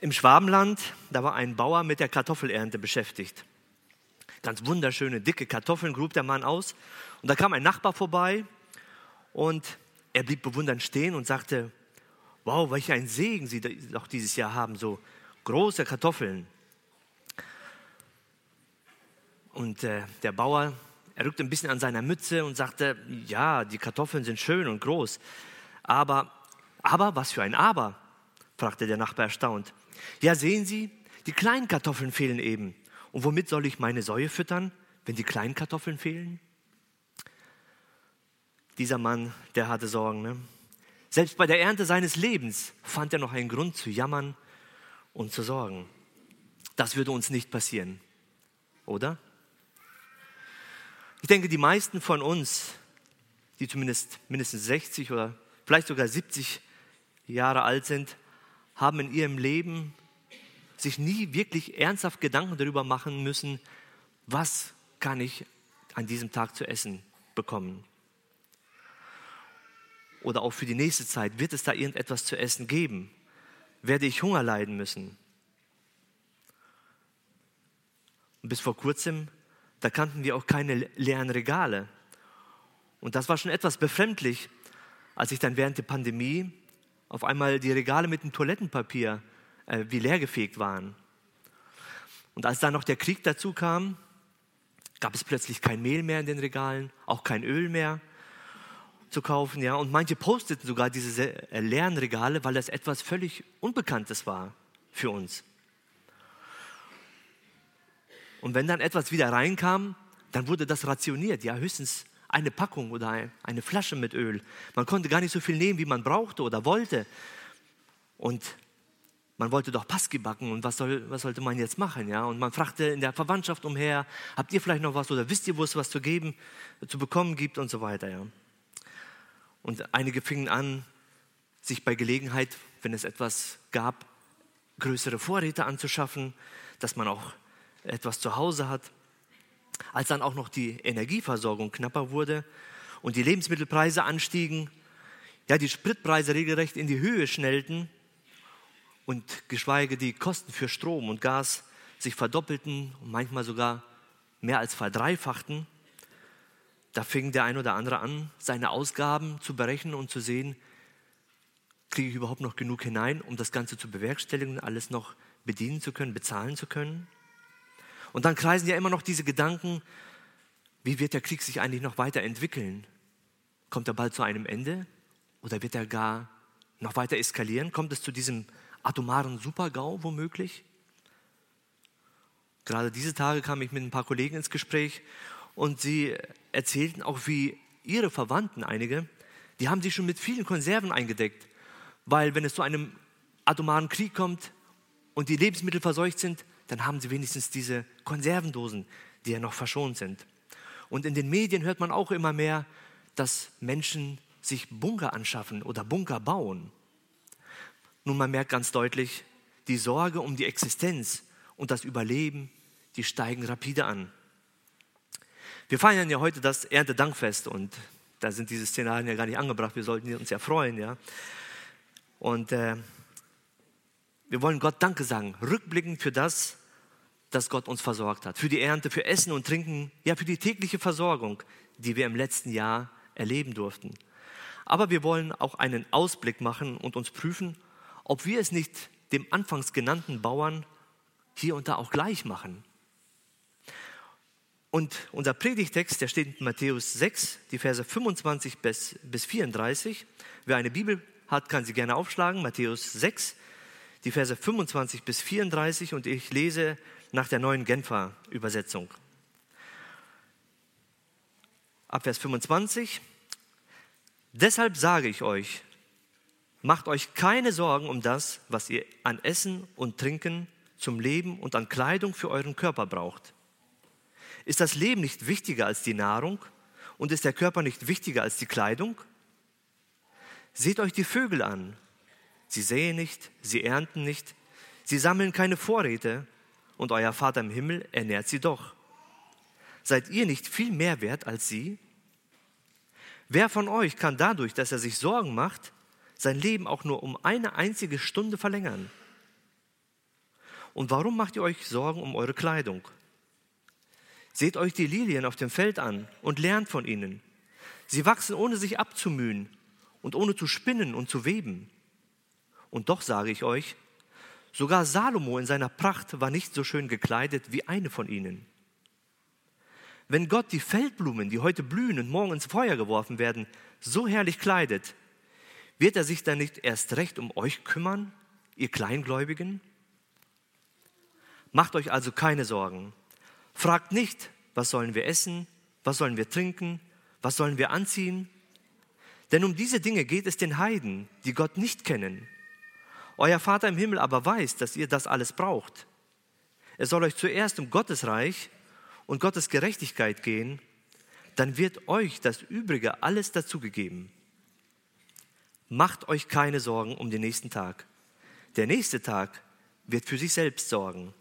Im Schwabenland, da war ein Bauer mit der Kartoffelernte beschäftigt. Ganz wunderschöne, dicke Kartoffeln grub der Mann aus. Und da kam ein Nachbar vorbei und er blieb bewundernd stehen und sagte, wow, welch ein Segen Sie doch dieses Jahr haben, so große Kartoffeln. Und äh, der Bauer, er rückte ein bisschen an seiner Mütze und sagte, ja, die Kartoffeln sind schön und groß, aber, aber, was für ein Aber? fragte der Nachbar erstaunt. Ja, sehen Sie, die kleinen Kartoffeln fehlen eben. Und womit soll ich meine Säue füttern, wenn die kleinen Kartoffeln fehlen? Dieser Mann, der hatte Sorgen. Ne? Selbst bei der Ernte seines Lebens fand er noch einen Grund zu jammern und zu sorgen. Das würde uns nicht passieren, oder? Ich denke, die meisten von uns, die zumindest mindestens 60 oder vielleicht sogar 70 Jahre alt sind, haben in ihrem Leben sich nie wirklich ernsthaft Gedanken darüber machen müssen, was kann ich an diesem Tag zu essen bekommen. Oder auch für die nächste Zeit, wird es da irgendetwas zu essen geben? Werde ich Hunger leiden müssen? Und bis vor kurzem, da kannten wir auch keine leeren Regale. Und das war schon etwas befremdlich, als ich dann während der Pandemie auf einmal die Regale mit dem Toilettenpapier äh, wie leergefegt waren. Und als dann noch der Krieg dazu kam, gab es plötzlich kein Mehl mehr in den Regalen, auch kein Öl mehr zu kaufen, ja. Und manche posteten sogar diese äh, leeren Regale, weil das etwas völlig Unbekanntes war für uns. Und wenn dann etwas wieder reinkam, dann wurde das rationiert, ja, höchstens eine Packung oder eine Flasche mit Öl. Man konnte gar nicht so viel nehmen, wie man brauchte oder wollte. Und man wollte doch Paski backen und was, soll, was sollte man jetzt machen? Ja? Und man fragte in der Verwandtschaft umher, habt ihr vielleicht noch was oder wisst ihr, wo es was zu geben, zu bekommen gibt und so weiter. Ja? Und einige fingen an, sich bei Gelegenheit, wenn es etwas gab, größere Vorräte anzuschaffen, dass man auch etwas zu Hause hat. Als dann auch noch die Energieversorgung knapper wurde und die Lebensmittelpreise anstiegen, ja, die Spritpreise regelrecht in die Höhe schnellten, und geschweige die Kosten für Strom und Gas sich verdoppelten und manchmal sogar mehr als verdreifachten, da fing der ein oder andere an, seine Ausgaben zu berechnen und zu sehen, kriege ich überhaupt noch genug hinein, um das Ganze zu bewerkstelligen, alles noch bedienen zu können, bezahlen zu können. Und dann kreisen ja immer noch diese Gedanken, wie wird der Krieg sich eigentlich noch weiterentwickeln? Kommt er bald zu einem Ende oder wird er gar noch weiter eskalieren? Kommt es zu diesem atomaren Supergau womöglich? Gerade diese Tage kam ich mit ein paar Kollegen ins Gespräch und sie erzählten auch, wie ihre Verwandten, einige, die haben sich schon mit vielen Konserven eingedeckt, weil wenn es zu einem atomaren Krieg kommt und die Lebensmittel verseucht sind, dann haben sie wenigstens diese Konservendosen, die ja noch verschont sind. Und in den Medien hört man auch immer mehr, dass Menschen sich Bunker anschaffen oder Bunker bauen. Nun, man merkt ganz deutlich, die Sorge um die Existenz und das Überleben, die steigen rapide an. Wir feiern ja heute das Erntedankfest und da sind diese Szenarien ja gar nicht angebracht. Wir sollten uns ja freuen, ja. Und äh, wir wollen Gott Danke sagen, rückblickend für das, dass Gott uns versorgt hat, für die Ernte, für Essen und Trinken, ja, für die tägliche Versorgung, die wir im letzten Jahr erleben durften. Aber wir wollen auch einen Ausblick machen und uns prüfen, ob wir es nicht dem anfangs genannten Bauern hier und da auch gleich machen. Und unser Predigtext, der steht in Matthäus 6, die Verse 25 bis, bis 34. Wer eine Bibel hat, kann sie gerne aufschlagen. Matthäus 6, die Verse 25 bis 34. Und ich lese nach der neuen Genfer Übersetzung. Ab Vers 25. Deshalb sage ich euch, Macht euch keine Sorgen um das, was ihr an Essen und Trinken zum Leben und an Kleidung für euren Körper braucht. Ist das Leben nicht wichtiger als die Nahrung und ist der Körper nicht wichtiger als die Kleidung? Seht euch die Vögel an. Sie säen nicht, sie ernten nicht, sie sammeln keine Vorräte und euer Vater im Himmel ernährt sie doch. Seid ihr nicht viel mehr wert als sie? Wer von euch kann dadurch, dass er sich Sorgen macht, sein Leben auch nur um eine einzige Stunde verlängern. Und warum macht ihr euch Sorgen um eure Kleidung? Seht euch die Lilien auf dem Feld an und lernt von ihnen. Sie wachsen ohne sich abzumühen und ohne zu spinnen und zu weben. Und doch sage ich euch, sogar Salomo in seiner Pracht war nicht so schön gekleidet wie eine von ihnen. Wenn Gott die Feldblumen, die heute blühen und morgen ins Feuer geworfen werden, so herrlich kleidet, wird er sich dann nicht erst recht um euch kümmern, ihr Kleingläubigen? Macht euch also keine Sorgen. Fragt nicht, was sollen wir essen, was sollen wir trinken, was sollen wir anziehen? Denn um diese Dinge geht es den Heiden, die Gott nicht kennen. Euer Vater im Himmel aber weiß, dass ihr das alles braucht. Es soll euch zuerst um Gottes Reich und Gottes Gerechtigkeit gehen, dann wird euch das Übrige alles dazugegeben. Macht euch keine Sorgen um den nächsten Tag. Der nächste Tag wird für sich selbst sorgen.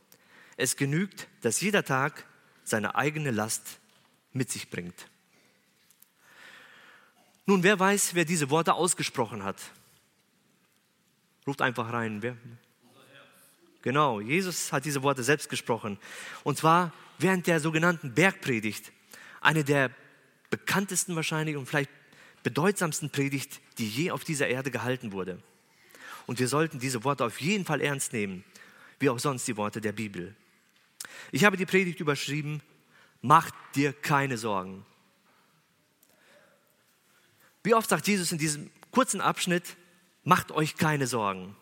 Es genügt, dass jeder Tag seine eigene Last mit sich bringt. Nun, wer weiß, wer diese Worte ausgesprochen hat? Ruft einfach rein. Wer? Genau, Jesus hat diese Worte selbst gesprochen. Und zwar während der sogenannten Bergpredigt. Eine der bekanntesten wahrscheinlich und vielleicht bedeutsamsten Predigt, die je auf dieser Erde gehalten wurde. Und wir sollten diese Worte auf jeden Fall ernst nehmen, wie auch sonst die Worte der Bibel. Ich habe die Predigt überschrieben, macht dir keine Sorgen. Wie oft sagt Jesus in diesem kurzen Abschnitt, macht euch keine Sorgen.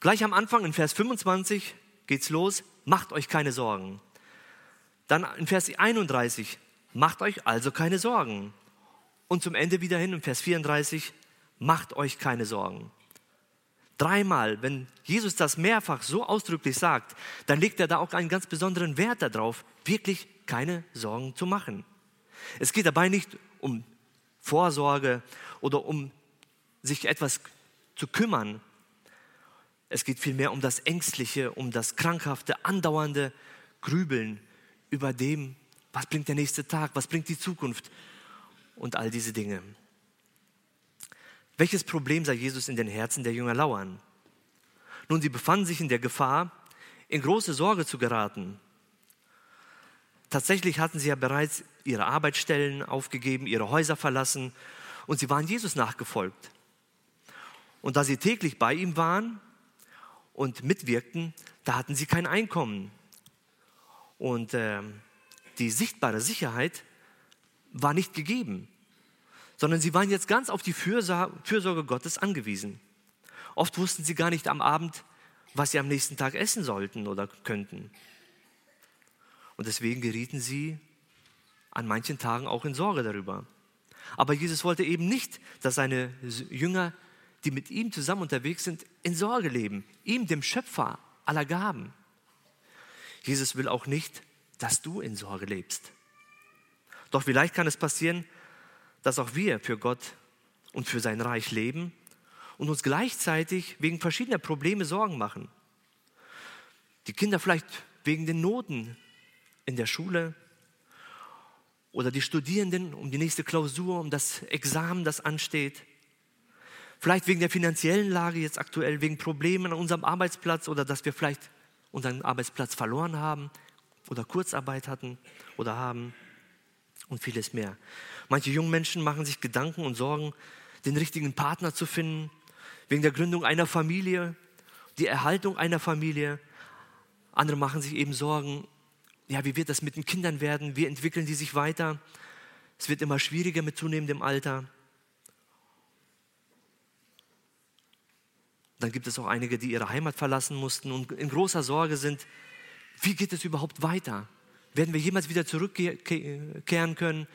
Gleich am Anfang in Vers 25 geht's los, macht euch keine Sorgen. Dann in Vers 31, macht euch also keine Sorgen. Und zum Ende wieder hin in Vers 34, macht euch keine Sorgen. Dreimal, wenn Jesus das mehrfach so ausdrücklich sagt, dann legt er da auch einen ganz besonderen Wert darauf, wirklich keine Sorgen zu machen. Es geht dabei nicht um Vorsorge oder um sich etwas zu kümmern. Es geht vielmehr um das Ängstliche, um das Krankhafte, andauernde Grübeln über dem, was bringt der nächste Tag, was bringt die Zukunft und all diese Dinge. Welches Problem sah Jesus in den Herzen der Jünger lauern? Nun, sie befanden sich in der Gefahr, in große Sorge zu geraten. Tatsächlich hatten sie ja bereits ihre Arbeitsstellen aufgegeben, ihre Häuser verlassen und sie waren Jesus nachgefolgt. Und da sie täglich bei ihm waren und mitwirkten, da hatten sie kein Einkommen. Und äh, die sichtbare Sicherheit war nicht gegeben sondern sie waren jetzt ganz auf die Fürsorge Gottes angewiesen. Oft wussten sie gar nicht am Abend, was sie am nächsten Tag essen sollten oder könnten. Und deswegen gerieten sie an manchen Tagen auch in Sorge darüber. Aber Jesus wollte eben nicht, dass seine Jünger, die mit ihm zusammen unterwegs sind, in Sorge leben, ihm, dem Schöpfer aller Gaben. Jesus will auch nicht, dass du in Sorge lebst. Doch vielleicht kann es passieren, dass auch wir für Gott und für sein Reich leben und uns gleichzeitig wegen verschiedener Probleme Sorgen machen. Die Kinder vielleicht wegen den Noten in der Schule oder die Studierenden um die nächste Klausur, um das Examen, das ansteht. Vielleicht wegen der finanziellen Lage jetzt aktuell, wegen Problemen an unserem Arbeitsplatz oder dass wir vielleicht unseren Arbeitsplatz verloren haben oder Kurzarbeit hatten oder haben und vieles mehr. Manche jungen Menschen machen sich Gedanken und Sorgen, den richtigen Partner zu finden, wegen der Gründung einer Familie, die Erhaltung einer Familie. Andere machen sich eben Sorgen, ja, wie wird das mit den Kindern werden? Wie entwickeln die sich weiter? Es wird immer schwieriger mit zunehmendem Alter. Dann gibt es auch einige, die ihre Heimat verlassen mussten und in großer Sorge sind, wie geht es überhaupt weiter? Werden wir jemals wieder zurückkehren können?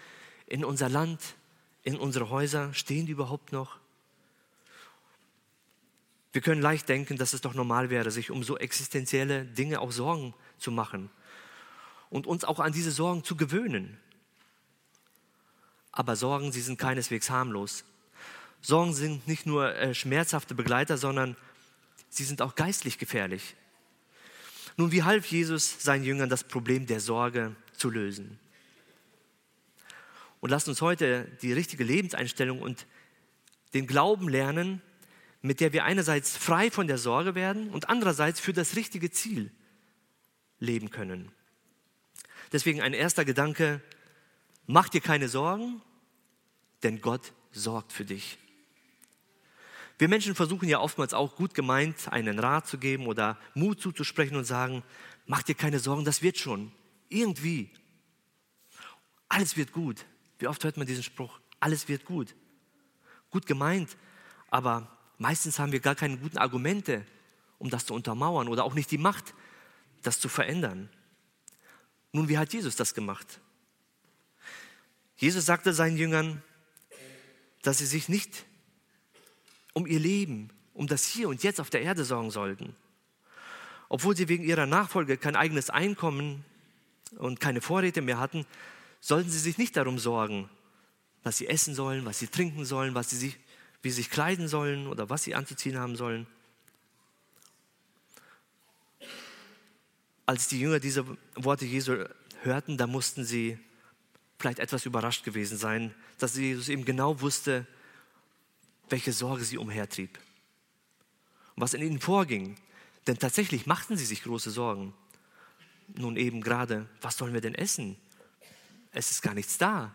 in unser Land, in unsere Häuser? Stehen die überhaupt noch? Wir können leicht denken, dass es doch normal wäre, sich um so existenzielle Dinge auch Sorgen zu machen und uns auch an diese Sorgen zu gewöhnen. Aber Sorgen, sie sind keineswegs harmlos. Sorgen sind nicht nur äh, schmerzhafte Begleiter, sondern sie sind auch geistlich gefährlich. Nun, wie half Jesus seinen Jüngern, das Problem der Sorge zu lösen? Und lasst uns heute die richtige Lebenseinstellung und den Glauben lernen, mit der wir einerseits frei von der Sorge werden und andererseits für das richtige Ziel leben können. Deswegen ein erster Gedanke, mach dir keine Sorgen, denn Gott sorgt für dich. Wir Menschen versuchen ja oftmals auch gut gemeint, einen Rat zu geben oder Mut zuzusprechen und sagen, mach dir keine Sorgen, das wird schon. Irgendwie. Alles wird gut. Wie oft hört man diesen Spruch? Alles wird gut. Gut gemeint, aber meistens haben wir gar keine guten Argumente, um das zu untermauern oder auch nicht die Macht, das zu verändern. Nun, wie hat Jesus das gemacht? Jesus sagte seinen Jüngern, dass sie sich nicht um ihr Leben, um das Hier und Jetzt auf der Erde sorgen sollten. Obwohl sie wegen ihrer Nachfolge kein eigenes Einkommen und keine Vorräte mehr hatten, sollten sie sich nicht darum sorgen, was sie essen sollen, was sie trinken sollen, was sie sich, wie sie sich kleiden sollen oder was sie anzuziehen haben sollen. Als die Jünger diese Worte Jesu hörten, da mussten sie vielleicht etwas überrascht gewesen sein, dass Jesus eben genau wusste, welche Sorge sie umhertrieb. Und was in ihnen vorging. Denn tatsächlich machten sie sich große Sorgen. Nun eben gerade, was sollen wir denn essen? Es ist gar nichts da.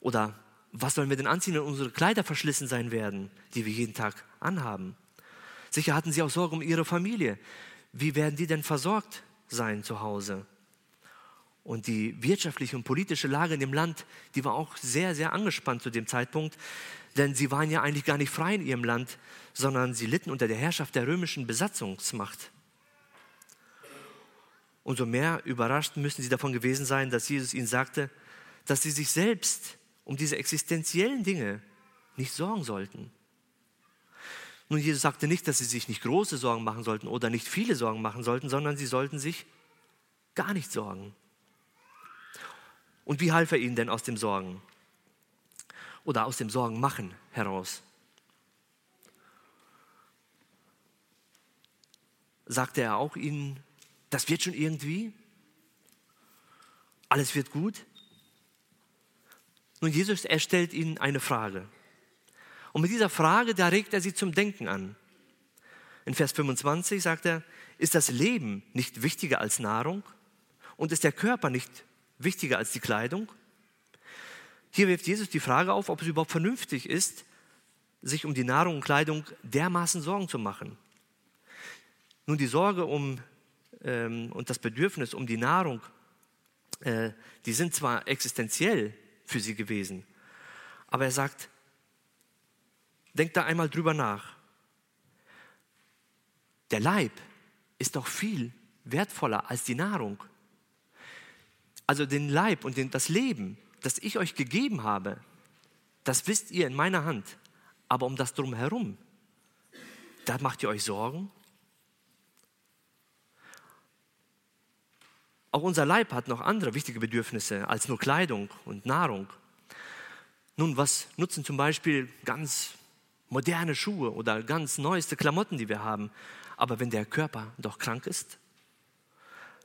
Oder was sollen wir denn anziehen, wenn unsere Kleider verschlissen sein werden, die wir jeden Tag anhaben? Sicher hatten sie auch Sorge um ihre Familie. Wie werden die denn versorgt sein zu Hause? Und die wirtschaftliche und politische Lage in dem Land, die war auch sehr, sehr angespannt zu dem Zeitpunkt denn sie waren ja eigentlich gar nicht frei in ihrem Land, sondern sie litten unter der Herrschaft der römischen Besatzungsmacht. Umso mehr überrascht müssen sie davon gewesen sein, dass Jesus ihnen sagte, dass sie sich selbst um diese existenziellen Dinge nicht sorgen sollten. Nun, Jesus sagte nicht, dass sie sich nicht große Sorgen machen sollten oder nicht viele Sorgen machen sollten, sondern sie sollten sich gar nicht sorgen. Und wie half er ihnen denn aus dem Sorgen? Oder aus dem Sorgenmachen heraus. Sagte er auch ihnen, das wird schon irgendwie? Alles wird gut? Nun, Jesus, er stellt ihnen eine Frage. Und mit dieser Frage, da regt er sie zum Denken an. In Vers 25 sagt er, ist das Leben nicht wichtiger als Nahrung? Und ist der Körper nicht wichtiger als die Kleidung? Hier wirft Jesus die Frage auf, ob es überhaupt vernünftig ist, sich um die Nahrung und Kleidung dermaßen Sorgen zu machen. Nun, die Sorge um ähm, und das Bedürfnis um die Nahrung, äh, die sind zwar existenziell für sie gewesen, aber er sagt, denkt da einmal drüber nach. Der Leib ist doch viel wertvoller als die Nahrung. Also den Leib und den, das Leben das ich euch gegeben habe, das wisst ihr in meiner Hand. Aber um das drumherum, da macht ihr euch Sorgen. Auch unser Leib hat noch andere wichtige Bedürfnisse als nur Kleidung und Nahrung. Nun, was nutzen zum Beispiel ganz moderne Schuhe oder ganz neueste Klamotten, die wir haben, aber wenn der Körper doch krank ist?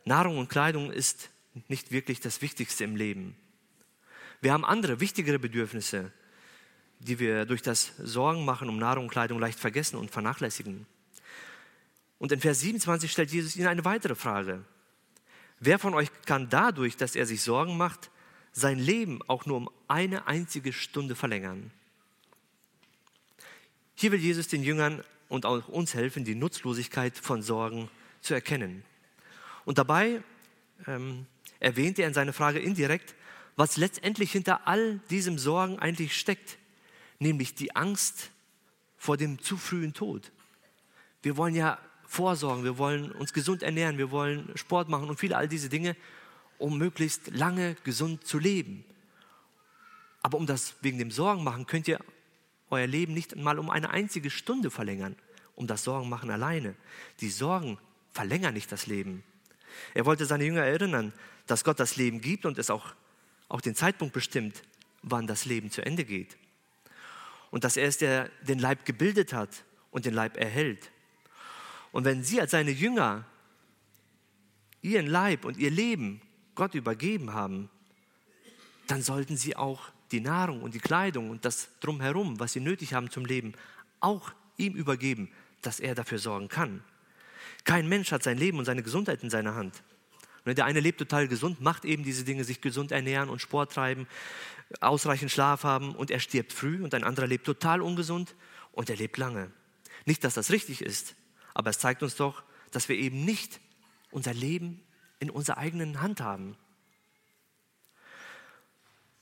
Nahrung und Kleidung ist nicht wirklich das Wichtigste im Leben. Wir haben andere, wichtigere Bedürfnisse, die wir durch das Sorgen machen um Nahrung und Kleidung leicht vergessen und vernachlässigen. Und in Vers 27 stellt Jesus ihnen eine weitere Frage. Wer von euch kann dadurch, dass er sich Sorgen macht, sein Leben auch nur um eine einzige Stunde verlängern? Hier will Jesus den Jüngern und auch uns helfen, die Nutzlosigkeit von Sorgen zu erkennen. Und dabei ähm, erwähnt er in seiner Frage indirekt, was letztendlich hinter all diesem Sorgen eigentlich steckt, nämlich die Angst vor dem zu frühen Tod. Wir wollen ja vorsorgen, wir wollen uns gesund ernähren, wir wollen Sport machen und viele all diese Dinge, um möglichst lange gesund zu leben. Aber um das wegen dem Sorgen machen, könnt ihr euer Leben nicht mal um eine einzige Stunde verlängern, um das Sorgen machen alleine. Die Sorgen verlängern nicht das Leben. Er wollte seine Jünger erinnern, dass Gott das Leben gibt und es auch auch den Zeitpunkt bestimmt, wann das Leben zu Ende geht. Und dass er ist, der den Leib gebildet hat und den Leib erhält. Und wenn Sie als seine Jünger Ihren Leib und Ihr Leben Gott übergeben haben, dann sollten Sie auch die Nahrung und die Kleidung und das drumherum, was Sie nötig haben zum Leben, auch ihm übergeben, dass er dafür sorgen kann. Kein Mensch hat sein Leben und seine Gesundheit in seiner Hand. Der eine lebt total gesund, macht eben diese Dinge, sich gesund ernähren und Sport treiben, ausreichend Schlaf haben und er stirbt früh und ein anderer lebt total ungesund und er lebt lange. Nicht, dass das richtig ist, aber es zeigt uns doch, dass wir eben nicht unser Leben in unserer eigenen Hand haben.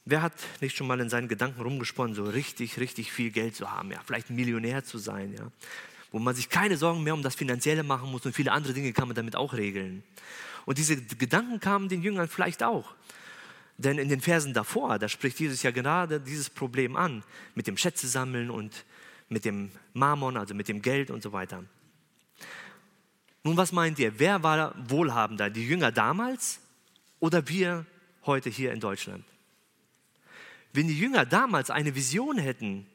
Wer hat nicht schon mal in seinen Gedanken rumgesponnen, so richtig, richtig viel Geld zu haben, ja, vielleicht Millionär zu sein, ja, wo man sich keine Sorgen mehr um das Finanzielle machen muss und viele andere Dinge kann man damit auch regeln. Und diese Gedanken kamen den Jüngern vielleicht auch. Denn in den Versen davor, da spricht Jesus ja gerade dieses Problem an, mit dem Schätze sammeln und mit dem Mammon, also mit dem Geld und so weiter. Nun, was meint ihr? Wer war wohlhabender? Die Jünger damals oder wir heute hier in Deutschland? Wenn die Jünger damals eine Vision hätten,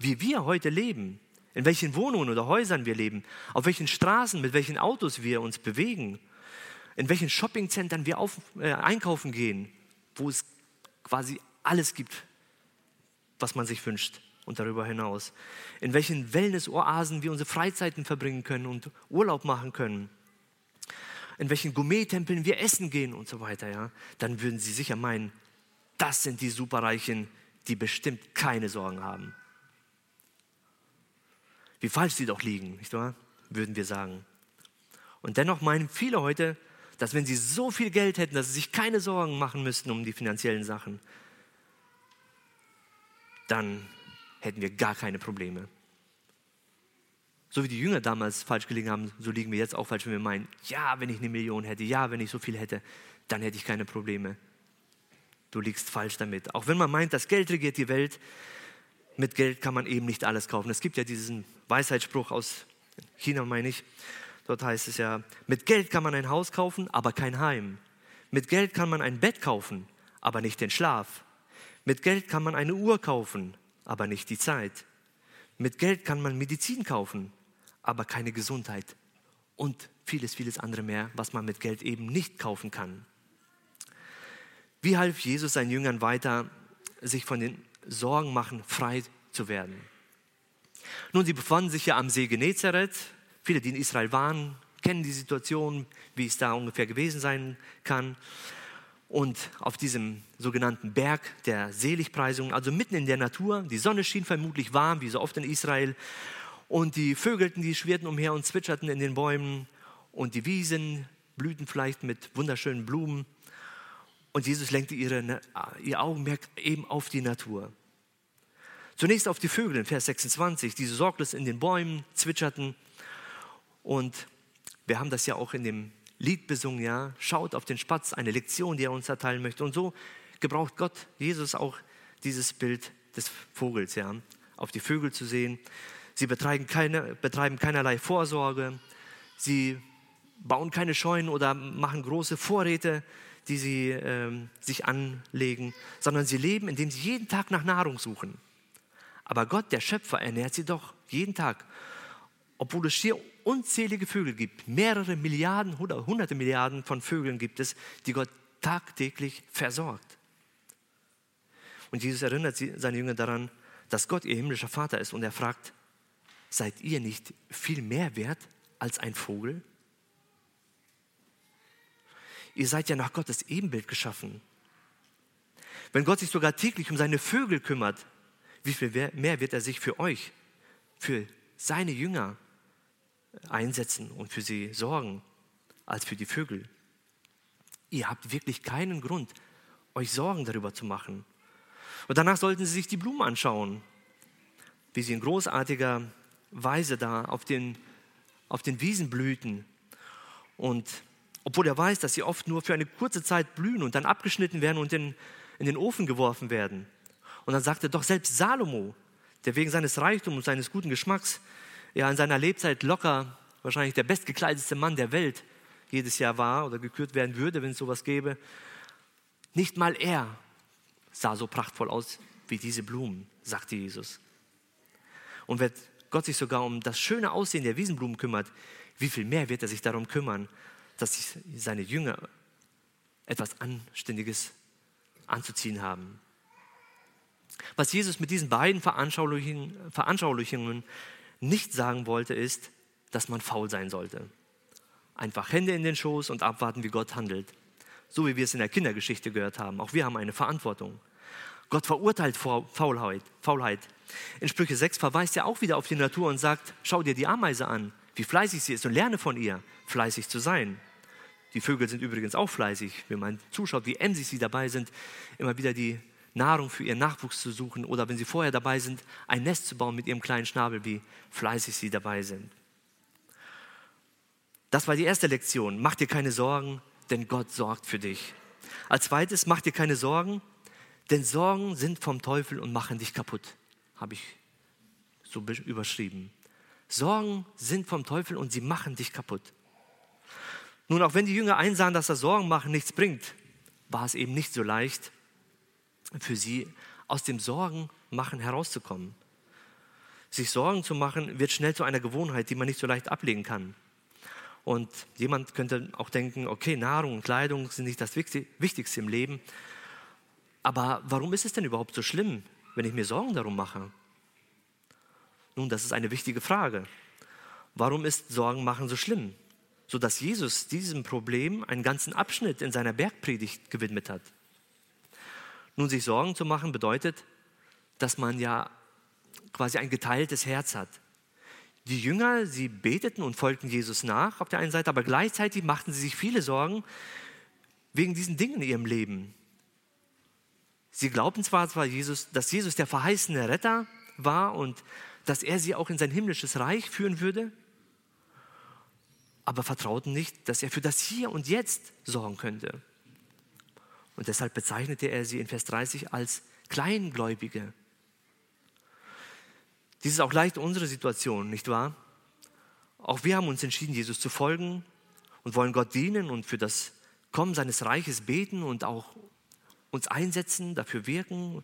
wie wir heute leben, in welchen Wohnungen oder Häusern wir leben, auf welchen Straßen, mit welchen Autos wir uns bewegen, in welchen Shoppingzentren wir auf, äh, einkaufen gehen, wo es quasi alles gibt, was man sich wünscht und darüber hinaus. In welchen Wellness-Oasen wir unsere Freizeiten verbringen können und Urlaub machen können. In welchen Gourmet-Tempeln wir essen gehen und so weiter, ja. Dann würden Sie sicher meinen, das sind die Superreichen, die bestimmt keine Sorgen haben. Wie falsch sie doch liegen, nicht wahr? Würden wir sagen. Und dennoch meinen viele heute, dass wenn sie so viel Geld hätten, dass sie sich keine Sorgen machen müssten um die finanziellen Sachen, dann hätten wir gar keine Probleme. So wie die Jünger damals falsch gelegen haben, so liegen wir jetzt auch falsch, wenn wir meinen, ja, wenn ich eine Million hätte, ja, wenn ich so viel hätte, dann hätte ich keine Probleme. Du liegst falsch damit. Auch wenn man meint, das Geld regiert die Welt, mit Geld kann man eben nicht alles kaufen. Es gibt ja diesen Weisheitsspruch aus China, meine ich, Dort heißt es ja, mit Geld kann man ein Haus kaufen, aber kein Heim. Mit Geld kann man ein Bett kaufen, aber nicht den Schlaf. Mit Geld kann man eine Uhr kaufen, aber nicht die Zeit. Mit Geld kann man Medizin kaufen, aber keine Gesundheit. Und vieles, vieles andere mehr, was man mit Geld eben nicht kaufen kann. Wie half Jesus seinen Jüngern weiter, sich von den Sorgen machen, frei zu werden? Nun, sie befanden sich ja am See Genezareth, Viele, die in Israel waren, kennen die Situation, wie es da ungefähr gewesen sein kann. Und auf diesem sogenannten Berg der Seligpreisung, also mitten in der Natur, die Sonne schien vermutlich warm, wie so oft in Israel. Und die Vögelten, die schwirrten umher und zwitscherten in den Bäumen. Und die Wiesen blühten vielleicht mit wunderschönen Blumen. Und Jesus lenkte ihre, ihr Augenmerk eben auf die Natur. Zunächst auf die Vögel in Vers 26, die so sorglos in den Bäumen zwitscherten. Und wir haben das ja auch in dem Lied besungen, ja, schaut auf den Spatz, eine Lektion, die er uns erteilen möchte. Und so gebraucht Gott, Jesus auch dieses Bild des Vogels, ja, auf die Vögel zu sehen. Sie betreiben, keine, betreiben keinerlei Vorsorge, sie bauen keine Scheunen oder machen große Vorräte, die sie ähm, sich anlegen, sondern sie leben, indem sie jeden Tag nach Nahrung suchen. Aber Gott, der Schöpfer, ernährt sie doch jeden Tag obwohl es hier unzählige Vögel gibt, mehrere Milliarden oder hunderte Milliarden von Vögeln gibt es, die Gott tagtäglich versorgt. Und Jesus erinnert seine Jünger daran, dass Gott ihr himmlischer Vater ist und er fragt, seid ihr nicht viel mehr wert als ein Vogel? Ihr seid ja nach Gottes Ebenbild geschaffen. Wenn Gott sich sogar täglich um seine Vögel kümmert, wie viel mehr wird er sich für euch, für seine Jünger einsetzen und für sie sorgen als für die Vögel. Ihr habt wirklich keinen Grund, euch Sorgen darüber zu machen. Und danach sollten Sie sich die Blumen anschauen, wie sie in großartiger Weise da auf den, auf den Wiesen blühten. Und obwohl er weiß, dass sie oft nur für eine kurze Zeit blühen und dann abgeschnitten werden und in, in den Ofen geworfen werden. Und dann sagt er doch selbst Salomo, der wegen seines Reichtums und seines guten Geschmacks ja in seiner Lebzeit locker wahrscheinlich der bestgekleidetste Mann der Welt jedes Jahr war oder gekürt werden würde, wenn es sowas gäbe. Nicht mal er sah so prachtvoll aus wie diese Blumen, sagte Jesus. Und wenn Gott sich sogar um das schöne Aussehen der Wiesenblumen kümmert, wie viel mehr wird er sich darum kümmern, dass seine Jünger etwas Anständiges anzuziehen haben. Was Jesus mit diesen beiden Veranschaulichungen nicht sagen wollte, ist, dass man faul sein sollte. Einfach Hände in den Schoß und abwarten, wie Gott handelt. So wie wir es in der Kindergeschichte gehört haben. Auch wir haben eine Verantwortung. Gott verurteilt Faulheit. In Sprüche 6 verweist er auch wieder auf die Natur und sagt, schau dir die Ameise an, wie fleißig sie ist und lerne von ihr, fleißig zu sein. Die Vögel sind übrigens auch fleißig. Wenn man zuschaut, wie emsig sie dabei sind, immer wieder die Nahrung für ihren Nachwuchs zu suchen oder wenn sie vorher dabei sind, ein Nest zu bauen mit ihrem kleinen Schnabel, wie fleißig sie dabei sind. Das war die erste Lektion. Mach dir keine Sorgen, denn Gott sorgt für dich. Als zweites, mach dir keine Sorgen, denn Sorgen sind vom Teufel und machen dich kaputt. Habe ich so überschrieben. Sorgen sind vom Teufel und sie machen dich kaputt. Nun, auch wenn die Jünger einsahen, dass das Sorgen machen nichts bringt, war es eben nicht so leicht für sie, aus dem Sorgen machen herauszukommen. Sich Sorgen zu machen, wird schnell zu einer Gewohnheit, die man nicht so leicht ablegen kann. Und jemand könnte auch denken, okay, Nahrung und Kleidung sind nicht das Wichtigste im Leben. Aber warum ist es denn überhaupt so schlimm, wenn ich mir Sorgen darum mache? Nun, das ist eine wichtige Frage. Warum ist Sorgen machen so schlimm? Sodass Jesus diesem Problem einen ganzen Abschnitt in seiner Bergpredigt gewidmet hat. Nun, sich Sorgen zu machen bedeutet, dass man ja quasi ein geteiltes Herz hat. Die Jünger, sie beteten und folgten Jesus nach auf der einen Seite, aber gleichzeitig machten sie sich viele Sorgen wegen diesen Dingen in ihrem Leben. Sie glaubten zwar, zwar Jesus, dass Jesus der verheißene Retter war und dass er sie auch in sein himmlisches Reich führen würde, aber vertrauten nicht, dass er für das Hier und Jetzt sorgen könnte. Und deshalb bezeichnete er sie in Vers 30 als Kleingläubige. Dies ist auch leicht unsere Situation, nicht wahr? Auch wir haben uns entschieden, Jesus zu folgen und wollen Gott dienen und für das Kommen seines Reiches beten und auch uns einsetzen, dafür wirken.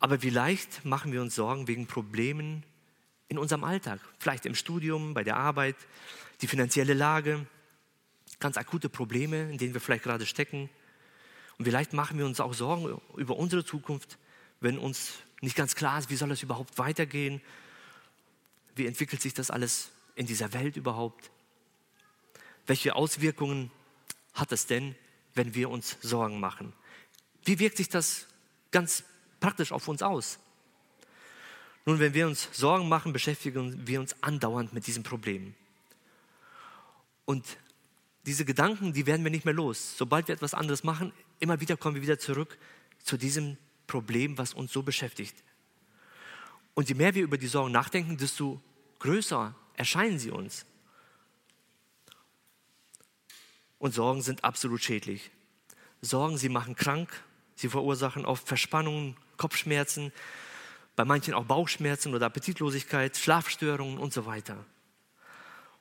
Aber wie leicht machen wir uns Sorgen wegen Problemen in unserem Alltag, vielleicht im Studium, bei der Arbeit, die finanzielle Lage, ganz akute Probleme, in denen wir vielleicht gerade stecken. Und vielleicht machen wir uns auch Sorgen über unsere Zukunft, wenn uns nicht ganz klar ist, wie soll es überhaupt weitergehen? Wie entwickelt sich das alles in dieser Welt überhaupt? Welche Auswirkungen hat es denn, wenn wir uns Sorgen machen? Wie wirkt sich das ganz praktisch auf uns aus? Nun, wenn wir uns Sorgen machen, beschäftigen wir uns andauernd mit diesem Problem. Und diese Gedanken, die werden wir nicht mehr los. Sobald wir etwas anderes machen, immer wieder kommen wir wieder zurück zu diesem Problem, was uns so beschäftigt. Und je mehr wir über die Sorgen nachdenken, desto größer erscheinen sie uns. Und Sorgen sind absolut schädlich. Sorgen, sie machen krank, sie verursachen oft Verspannungen, Kopfschmerzen, bei manchen auch Bauchschmerzen oder Appetitlosigkeit, Schlafstörungen und so weiter.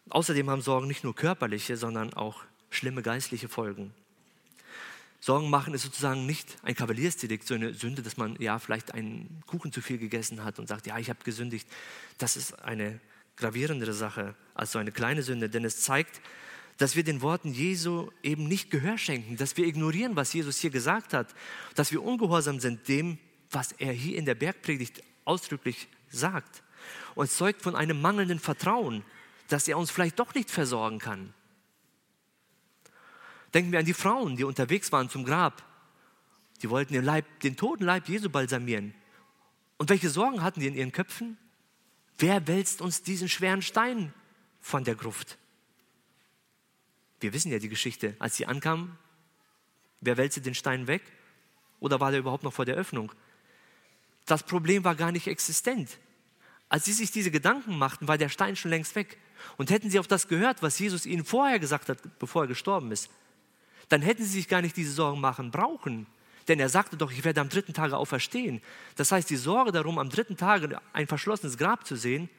Außerdem haben Sorgen nicht nur körperliche, sondern auch schlimme geistliche Folgen. Sorgen machen ist sozusagen nicht ein Kavaliersdelikt, so eine Sünde, dass man ja vielleicht einen Kuchen zu viel gegessen hat und sagt, ja, ich habe gesündigt. Das ist eine gravierendere Sache als so eine kleine Sünde, denn es zeigt, dass wir den Worten Jesu eben nicht Gehör schenken, dass wir ignorieren, was Jesus hier gesagt hat, dass wir ungehorsam sind dem, was er hier in der Bergpredigt ausdrücklich sagt. Und es zeugt von einem mangelnden Vertrauen, dass er uns vielleicht doch nicht versorgen kann. Denken wir an die Frauen, die unterwegs waren zum Grab. Die wollten den, Leib, den toten Leib Jesu balsamieren. Und welche Sorgen hatten die in ihren Köpfen? Wer wälzt uns diesen schweren Stein von der Gruft? Wir wissen ja die Geschichte. Als sie ankamen, wer wälzte den Stein weg? Oder war der überhaupt noch vor der Öffnung? Das Problem war gar nicht existent. Als sie sich diese Gedanken machten, war der Stein schon längst weg. Und hätten sie auf das gehört, was Jesus ihnen vorher gesagt hat, bevor er gestorben ist, dann hätten sie sich gar nicht diese Sorgen machen brauchen. Denn er sagte doch, ich werde am dritten Tage auferstehen. Das heißt, die Sorge darum, am dritten Tage ein verschlossenes Grab zu sehen,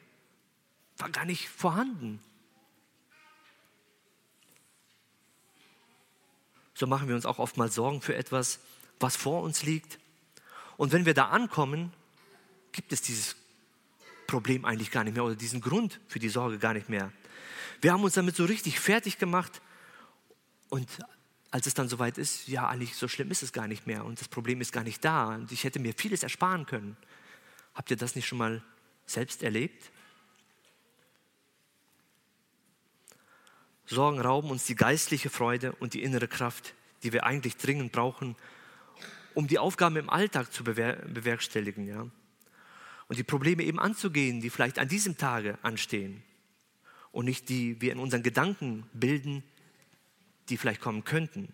war gar nicht vorhanden. So machen wir uns auch oftmals Sorgen für etwas, was vor uns liegt. Und wenn wir da ankommen, gibt es dieses Problem eigentlich gar nicht mehr oder diesen Grund für die Sorge gar nicht mehr. Wir haben uns damit so richtig fertig gemacht und als es dann soweit ist, ja, eigentlich so schlimm ist es gar nicht mehr und das Problem ist gar nicht da und ich hätte mir vieles ersparen können. Habt ihr das nicht schon mal selbst erlebt? Sorgen rauben uns die geistliche Freude und die innere Kraft, die wir eigentlich dringend brauchen, um die Aufgaben im Alltag zu bewerkstelligen. Ja? Und die Probleme eben anzugehen, die vielleicht an diesem Tage anstehen. Und nicht die wir in unseren Gedanken bilden, die vielleicht kommen könnten.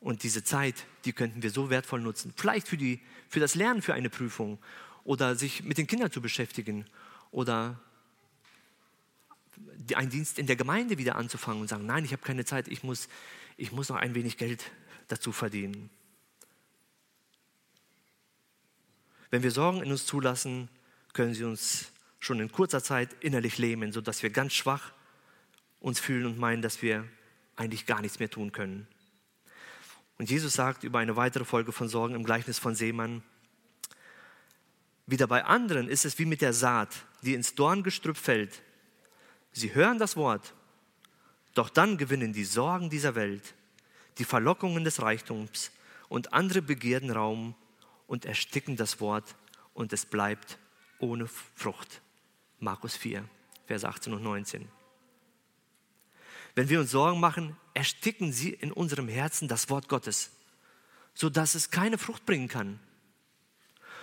Und diese Zeit, die könnten wir so wertvoll nutzen. Vielleicht für, die, für das Lernen für eine Prüfung oder sich mit den Kindern zu beschäftigen oder einen Dienst in der Gemeinde wieder anzufangen und sagen, nein, ich habe keine Zeit, ich muss, ich muss noch ein wenig Geld dazu verdienen. Wenn wir Sorgen in uns zulassen, können sie uns schon in kurzer Zeit innerlich lähmen, sodass wir ganz schwach uns fühlen und meinen, dass wir eigentlich gar nichts mehr tun können. Und Jesus sagt über eine weitere Folge von Sorgen im Gleichnis von Seemann, wieder bei anderen ist es wie mit der Saat, die ins Dorngestrüpp fällt. Sie hören das Wort, doch dann gewinnen die Sorgen dieser Welt, die Verlockungen des Reichtums und andere Begierden Raum und ersticken das Wort und es bleibt ohne Frucht. Markus 4, Vers 18 und 19. Wenn wir uns Sorgen machen, ersticken sie in unserem Herzen das Wort Gottes, sodass es keine Frucht bringen kann.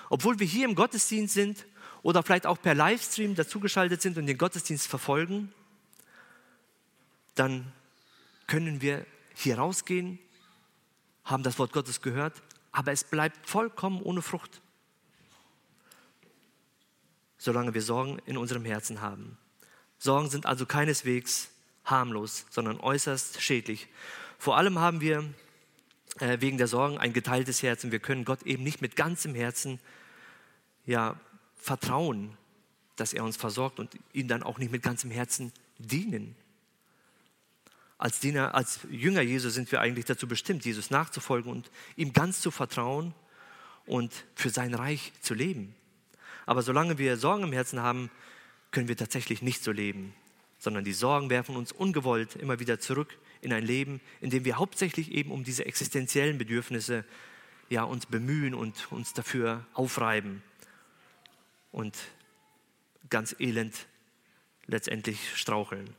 Obwohl wir hier im Gottesdienst sind oder vielleicht auch per Livestream dazugeschaltet sind und den Gottesdienst verfolgen, dann können wir hier rausgehen, haben das Wort Gottes gehört, aber es bleibt vollkommen ohne Frucht, solange wir Sorgen in unserem Herzen haben. Sorgen sind also keineswegs harmlos, sondern äußerst schädlich. Vor allem haben wir äh, wegen der Sorgen ein geteiltes Herz und wir können Gott eben nicht mit ganzem Herzen ja, vertrauen, dass er uns versorgt und ihm dann auch nicht mit ganzem Herzen dienen. Als Diener, als Jünger Jesu sind wir eigentlich dazu bestimmt, Jesus nachzufolgen und ihm ganz zu vertrauen und für sein Reich zu leben. Aber solange wir Sorgen im Herzen haben, können wir tatsächlich nicht so leben sondern die Sorgen werfen uns ungewollt immer wieder zurück in ein Leben, in dem wir hauptsächlich eben um diese existenziellen Bedürfnisse ja, uns bemühen und uns dafür aufreiben und ganz elend letztendlich straucheln.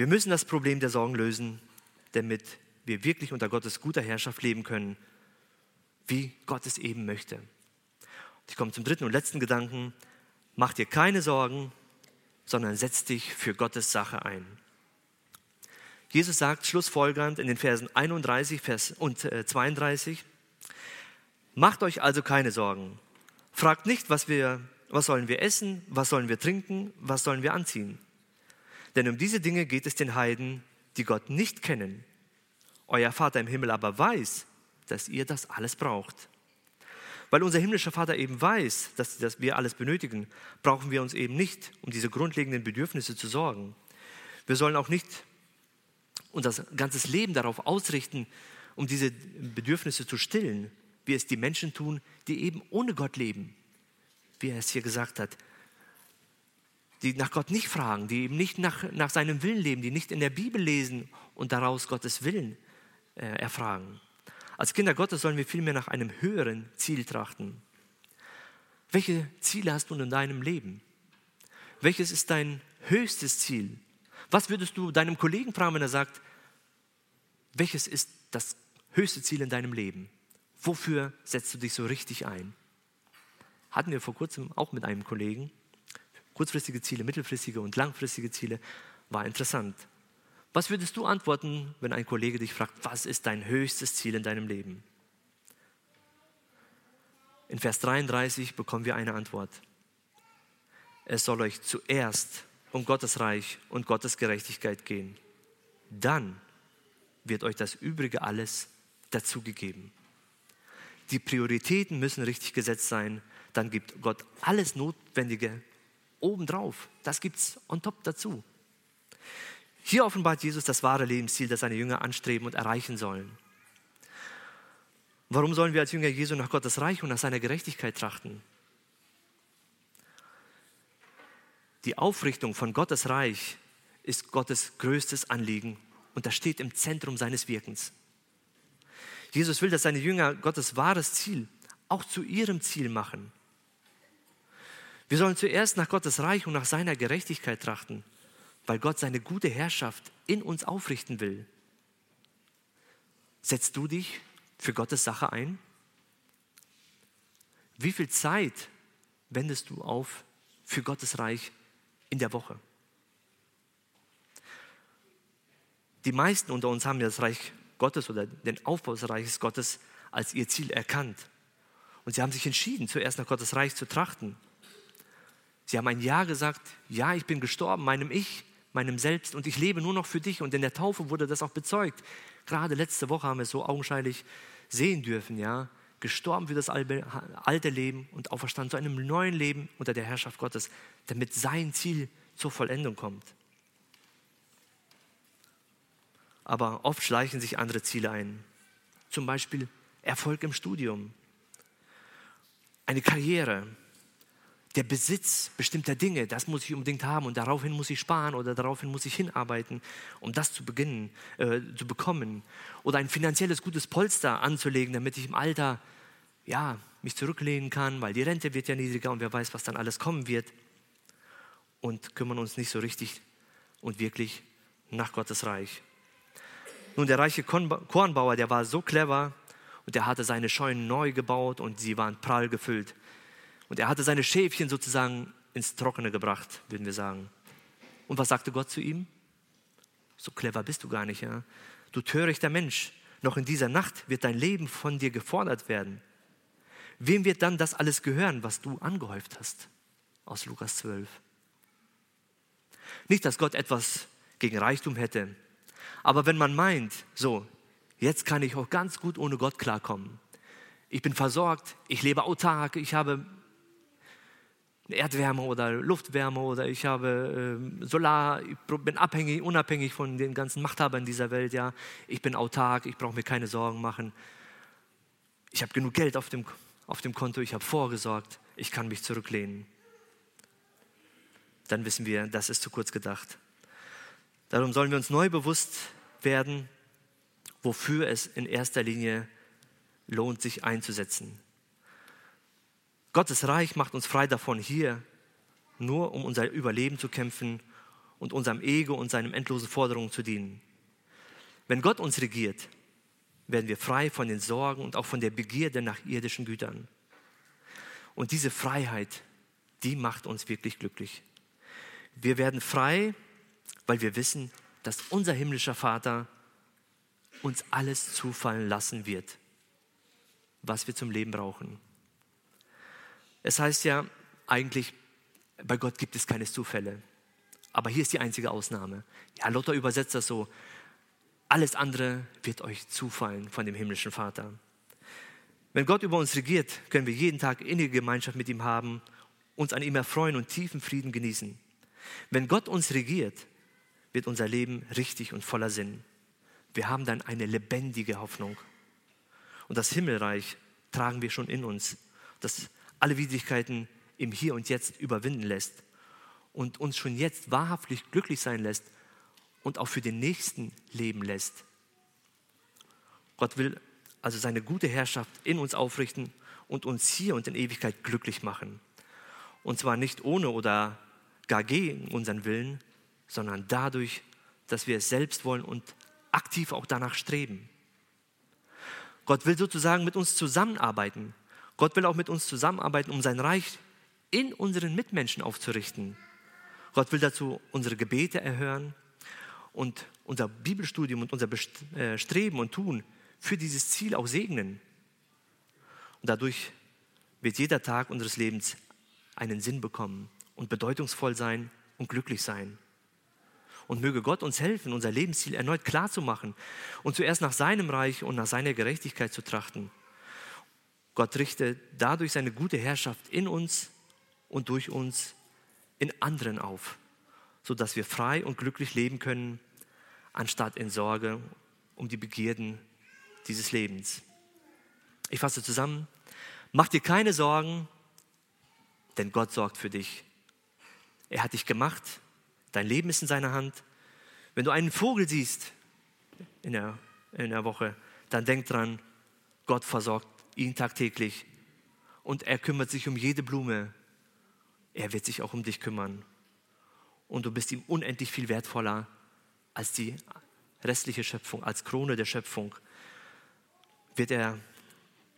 Wir müssen das Problem der Sorgen lösen, damit wir wirklich unter Gottes guter Herrschaft leben können, wie Gott es eben möchte. Ich komme zum dritten und letzten Gedanken. Mach dir keine Sorgen, sondern setz dich für Gottes Sache ein. Jesus sagt schlussfolgernd in den Versen 31 Vers und 32, äh, Macht euch also keine Sorgen. Fragt nicht, was, wir, was sollen wir essen, was sollen wir trinken, was sollen wir anziehen. Denn um diese Dinge geht es den Heiden, die Gott nicht kennen. Euer Vater im Himmel aber weiß, dass ihr das alles braucht. Weil unser himmlischer Vater eben weiß, dass, wir alles benötigen, brauchen wir uns eben nicht um diese grundlegenden Bedürfnisse zu sorgen. Wir sollen auch nicht unser ganzes Leben darauf ausrichten, um diese Bedürfnisse zu stillen, wie es die Menschen tun, die eben ohne Gott leben, wie er es hier gesagt hat. Die nach Gott nicht fragen, die eben nicht nach, nach seinem Willen leben, die nicht in der Bibel lesen und daraus Gottes Willen äh, erfragen. Als Kinder Gottes sollen wir vielmehr nach einem höheren Ziel trachten. Welche Ziele hast du in deinem Leben? Welches ist dein höchstes Ziel? Was würdest du deinem Kollegen fragen, wenn er sagt, welches ist das höchste Ziel in deinem Leben? Wofür setzt du dich so richtig ein? Hatten wir vor kurzem auch mit einem Kollegen. Kurzfristige Ziele, mittelfristige und langfristige Ziele. War interessant. Was würdest du antworten, wenn ein Kollege dich fragt, was ist dein höchstes Ziel in deinem Leben? In Vers 33 bekommen wir eine Antwort. Es soll euch zuerst um Gottes Reich und Gottes Gerechtigkeit gehen. Dann wird euch das Übrige alles dazugegeben. Die Prioritäten müssen richtig gesetzt sein. Dann gibt Gott alles Notwendige obendrauf. Das gibt es on top dazu. Hier offenbart Jesus das wahre Lebensziel, das seine Jünger anstreben und erreichen sollen. Warum sollen wir als Jünger Jesu nach Gottes Reich und nach seiner Gerechtigkeit trachten? Die Aufrichtung von Gottes Reich ist Gottes größtes Anliegen und das steht im Zentrum seines Wirkens. Jesus will, dass seine Jünger Gottes wahres Ziel auch zu ihrem Ziel machen. Wir sollen zuerst nach Gottes Reich und nach seiner Gerechtigkeit trachten, weil Gott seine gute Herrschaft in uns aufrichten will. Setzt du dich für Gottes Sache ein? Wie viel Zeit wendest du auf für Gottes Reich in der Woche? Die meisten unter uns haben ja das Reich Gottes oder den Aufbau des Reiches Gottes als ihr Ziel erkannt. Und sie haben sich entschieden, zuerst nach Gottes Reich zu trachten. Sie haben ein Ja gesagt, ja, ich bin gestorben, meinem Ich, meinem Selbst und ich lebe nur noch für dich. Und in der Taufe wurde das auch bezeugt. Gerade letzte Woche haben wir es so augenscheinlich sehen dürfen, ja. Gestorben für das alte Leben und auferstanden zu einem neuen Leben unter der Herrschaft Gottes, damit sein Ziel zur Vollendung kommt. Aber oft schleichen sich andere Ziele ein. Zum Beispiel Erfolg im Studium, eine Karriere, der Besitz bestimmter Dinge, das muss ich unbedingt haben und daraufhin muss ich sparen oder daraufhin muss ich hinarbeiten, um das zu beginnen, äh, zu bekommen. Oder ein finanzielles gutes Polster anzulegen, damit ich im Alter ja, mich zurücklehnen kann, weil die Rente wird ja niedriger und wer weiß, was dann alles kommen wird. Und kümmern uns nicht so richtig und wirklich nach Gottes Reich. Nun, der reiche Kornbauer, der war so clever und der hatte seine Scheunen neu gebaut und sie waren prall gefüllt. Und er hatte seine Schäfchen sozusagen ins Trockene gebracht, würden wir sagen. Und was sagte Gott zu ihm? So clever bist du gar nicht, ja? Du törichter Mensch, noch in dieser Nacht wird dein Leben von dir gefordert werden. Wem wird dann das alles gehören, was du angehäuft hast? Aus Lukas 12. Nicht, dass Gott etwas gegen Reichtum hätte, aber wenn man meint, so, jetzt kann ich auch ganz gut ohne Gott klarkommen. Ich bin versorgt, ich lebe autark, ich habe Erdwärme oder Luftwärme oder ich habe äh, Solar, ich bin abhängig, unabhängig von den ganzen Machthabern dieser Welt, ja. Ich bin autark, ich brauche mir keine Sorgen machen. Ich habe genug Geld auf dem, auf dem Konto, ich habe vorgesorgt, ich kann mich zurücklehnen. Dann wissen wir, das ist zu kurz gedacht. Darum sollen wir uns neu bewusst werden, wofür es in erster Linie lohnt, sich einzusetzen. Gottes Reich macht uns frei davon, hier nur um unser Überleben zu kämpfen und unserem Ego und seinen endlosen Forderungen zu dienen. Wenn Gott uns regiert, werden wir frei von den Sorgen und auch von der Begierde nach irdischen Gütern. Und diese Freiheit, die macht uns wirklich glücklich. Wir werden frei, weil wir wissen, dass unser himmlischer Vater uns alles zufallen lassen wird, was wir zum Leben brauchen. Es heißt ja eigentlich, bei Gott gibt es keine Zufälle. Aber hier ist die einzige Ausnahme. Ja, Luther übersetzt das so, alles andere wird euch zufallen von dem himmlischen Vater. Wenn Gott über uns regiert, können wir jeden Tag innige Gemeinschaft mit ihm haben, uns an ihm erfreuen und tiefen Frieden genießen. Wenn Gott uns regiert, wird unser Leben richtig und voller Sinn. Wir haben dann eine lebendige Hoffnung. Und das Himmelreich tragen wir schon in uns. Das alle Widrigkeiten im Hier und Jetzt überwinden lässt und uns schon jetzt wahrhaftig glücklich sein lässt und auch für den Nächsten leben lässt. Gott will also seine gute Herrschaft in uns aufrichten und uns hier und in Ewigkeit glücklich machen. Und zwar nicht ohne oder gar gegen unseren Willen, sondern dadurch, dass wir es selbst wollen und aktiv auch danach streben. Gott will sozusagen mit uns zusammenarbeiten, Gott will auch mit uns zusammenarbeiten, um sein Reich in unseren Mitmenschen aufzurichten. Gott will dazu unsere Gebete erhören und unser Bibelstudium und unser äh, Streben und Tun für dieses Ziel auch segnen. Und dadurch wird jeder Tag unseres Lebens einen Sinn bekommen und bedeutungsvoll sein und glücklich sein. Und möge Gott uns helfen, unser Lebensziel erneut klar zu machen und zuerst nach seinem Reich und nach seiner Gerechtigkeit zu trachten Gott richtet dadurch seine gute Herrschaft in uns und durch uns in anderen auf, sodass wir frei und glücklich leben können, anstatt in Sorge um die Begierden dieses Lebens. Ich fasse zusammen, mach dir keine Sorgen, denn Gott sorgt für dich. Er hat dich gemacht, dein Leben ist in seiner Hand. Wenn du einen Vogel siehst in der, in der Woche, dann denk dran, Gott versorgt ihn tagtäglich und er kümmert sich um jede Blume, er wird sich auch um dich kümmern. Und du bist ihm unendlich viel wertvoller als die restliche Schöpfung, als Krone der Schöpfung. Wird er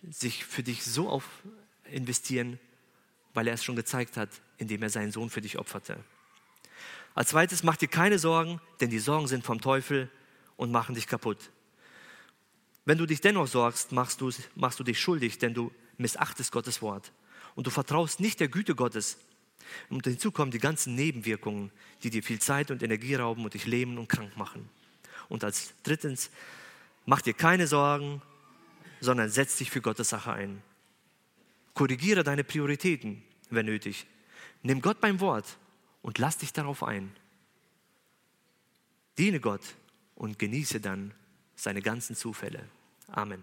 sich für dich so auf investieren, weil er es schon gezeigt hat, indem er seinen Sohn für dich opferte. Als zweites, mach dir keine Sorgen, denn die Sorgen sind vom Teufel und machen dich kaputt. Wenn du dich dennoch sorgst, machst du, machst du dich schuldig, denn du missachtest Gottes Wort. Und du vertraust nicht der Güte Gottes. Und hinzu kommen die ganzen Nebenwirkungen, die dir viel Zeit und Energie rauben und dich lähmen und krank machen. Und als drittens, mach dir keine Sorgen, sondern setz dich für Gottes Sache ein. Korrigiere deine Prioritäten, wenn nötig. Nimm Gott beim Wort und lass dich darauf ein. Diene Gott und genieße dann seine ganzen Zufälle. Amen.